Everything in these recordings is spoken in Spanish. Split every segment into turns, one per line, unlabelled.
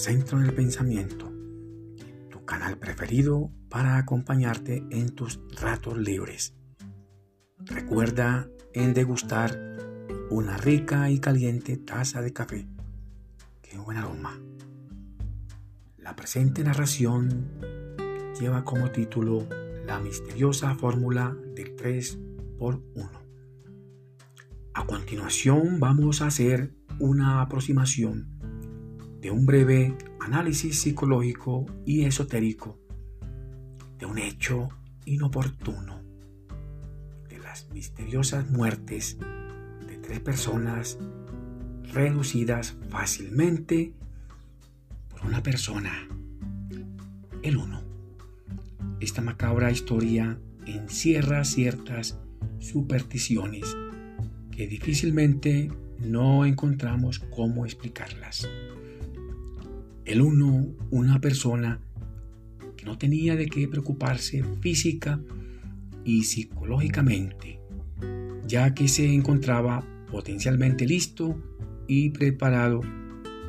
Centro del Pensamiento, tu canal preferido para acompañarte en tus ratos libres. Recuerda en degustar una rica y caliente taza de café. ¡Qué buen aroma! La presente narración lleva como título La misteriosa fórmula del 3 por 1. A continuación vamos a hacer una aproximación de un breve análisis psicológico y esotérico de un hecho inoportuno, de las misteriosas muertes de tres personas reducidas fácilmente por una persona, el uno. Esta macabra historia encierra ciertas supersticiones que difícilmente no encontramos cómo explicarlas. El uno, una persona que no tenía de qué preocuparse física y psicológicamente, ya que se encontraba potencialmente listo y preparado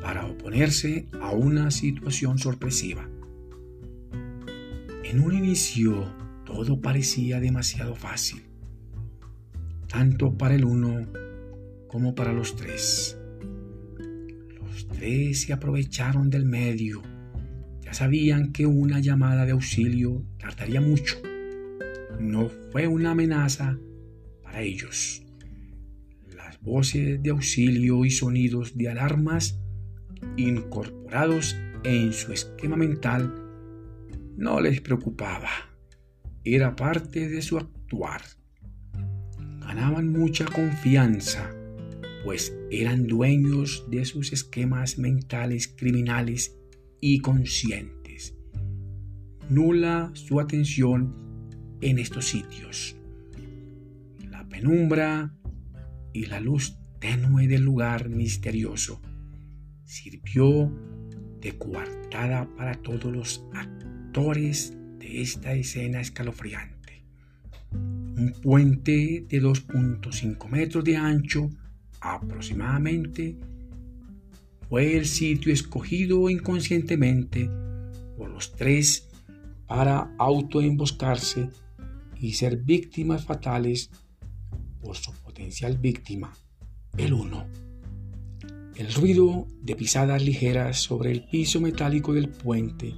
para oponerse a una situación sorpresiva. En un inicio todo parecía demasiado fácil, tanto para el uno como para los tres. Se aprovecharon del medio. Ya sabían que una llamada de auxilio tardaría mucho. No fue una amenaza para ellos. Las voces de auxilio y sonidos de alarmas incorporados en su esquema mental no les preocupaba. Era parte de su actuar. Ganaban mucha confianza pues eran dueños de sus esquemas mentales criminales y conscientes. Nula su atención en estos sitios. La penumbra y la luz tenue del lugar misterioso sirvió de coartada para todos los actores de esta escena escalofriante. Un puente de 2.5 metros de ancho aproximadamente fue el sitio escogido inconscientemente por los tres para autoemboscarse y ser víctimas fatales por su potencial víctima, el uno. El ruido de pisadas ligeras sobre el piso metálico del puente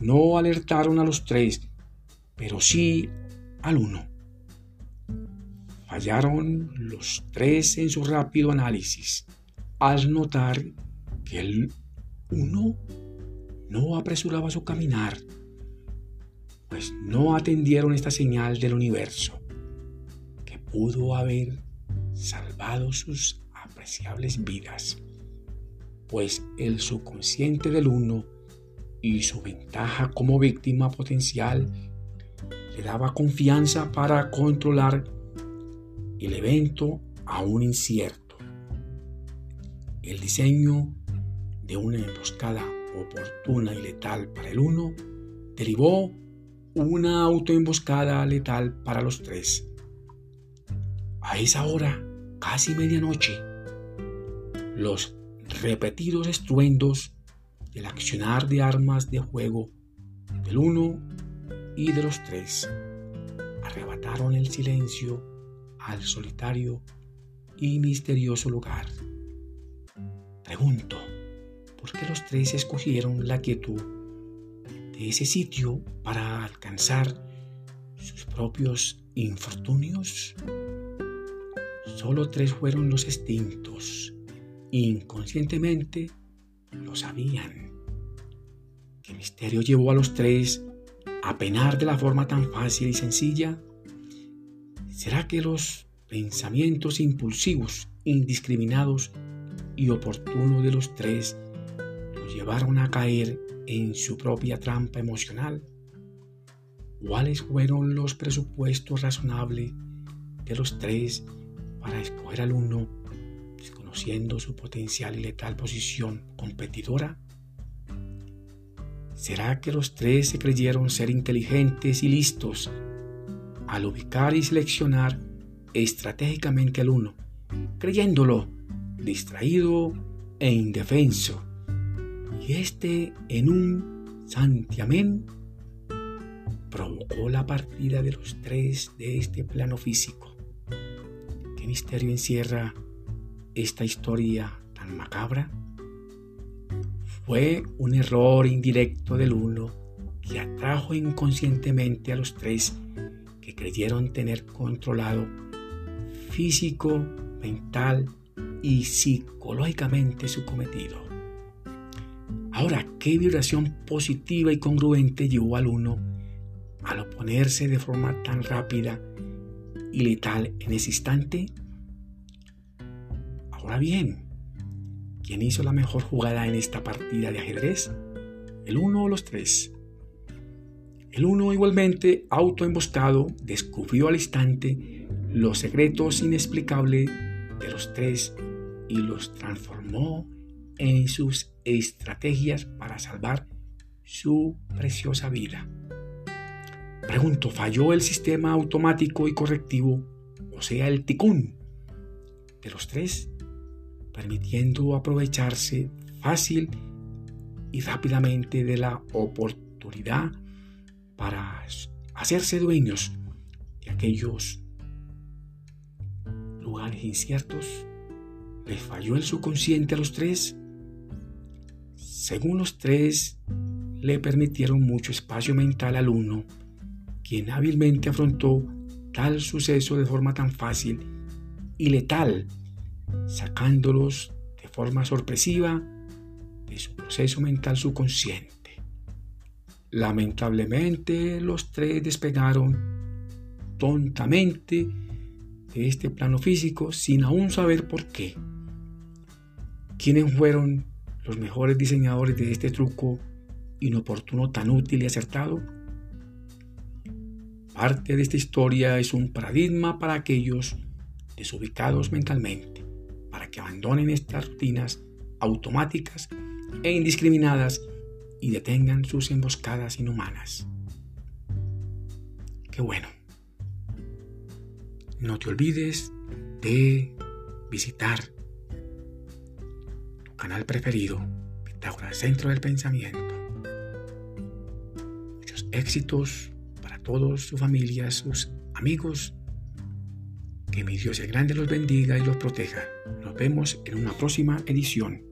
no alertaron a los tres, pero sí al uno. Fallaron los tres en su rápido análisis al notar que el uno no apresuraba su caminar, pues no atendieron esta señal del universo que pudo haber salvado sus apreciables vidas, pues el subconsciente del uno y su ventaja como víctima potencial le daba confianza para controlar el evento aún incierto. El diseño de una emboscada oportuna y letal para el uno derivó una autoemboscada letal para los tres. A esa hora, casi medianoche, los repetidos estruendos del accionar de armas de juego del uno y de los tres arrebataron el silencio al solitario y misterioso lugar. Pregunto, ¿por qué los tres escogieron la quietud de ese sitio para alcanzar sus propios infortunios? Solo tres fueron los extintos. Inconscientemente lo sabían. ¿Qué misterio llevó a los tres a penar de la forma tan fácil y sencilla? ¿Será que los pensamientos impulsivos, indiscriminados y oportunos de los tres los llevaron a caer en su propia trampa emocional? ¿Cuáles fueron los presupuestos razonables de los tres para escoger al uno, desconociendo su potencial y letal posición competidora? ¿Será que los tres se creyeron ser inteligentes y listos al ubicar y seleccionar estratégicamente al uno, creyéndolo distraído e indefenso, Y este en un santiamén provocó la partida de los tres de este plano físico. ¿Qué misterio encierra esta historia tan macabra? Fue un error indirecto del uno que atrajo inconscientemente a los tres que creyeron tener controlado físico, mental y psicológicamente su cometido. Ahora, ¿qué vibración positiva y congruente llevó al uno al oponerse de forma tan rápida y letal en ese instante? Ahora bien, ¿quién hizo la mejor jugada en esta partida de ajedrez? ¿El uno o los tres? El uno igualmente, autoemboscado, descubrió al instante los secretos inexplicables de los tres y los transformó en sus estrategias para salvar su preciosa vida. Pregunto, ¿falló el sistema automático y correctivo, o sea, el ticún, de los tres, permitiendo aprovecharse fácil y rápidamente de la oportunidad para hacerse dueños de aquellos lugares inciertos? ¿Les falló el subconsciente a los tres? Según los tres, le permitieron mucho espacio mental al uno quien hábilmente afrontó tal suceso de forma tan fácil y letal, sacándolos de forma sorpresiva de su proceso mental subconsciente. Lamentablemente los tres despegaron tontamente de este plano físico sin aún saber por qué. ¿Quiénes fueron los mejores diseñadores de este truco inoportuno tan útil y acertado? Parte de esta historia es un paradigma para aquellos desubicados mentalmente, para que abandonen estas rutinas automáticas e indiscriminadas y detengan sus emboscadas inhumanas. Qué bueno. No te olvides de visitar tu canal preferido, Pitágoras Centro del Pensamiento. Muchos éxitos todos, su familia, sus amigos. Que mi Dios el grande los bendiga y los proteja. Nos vemos en una próxima edición.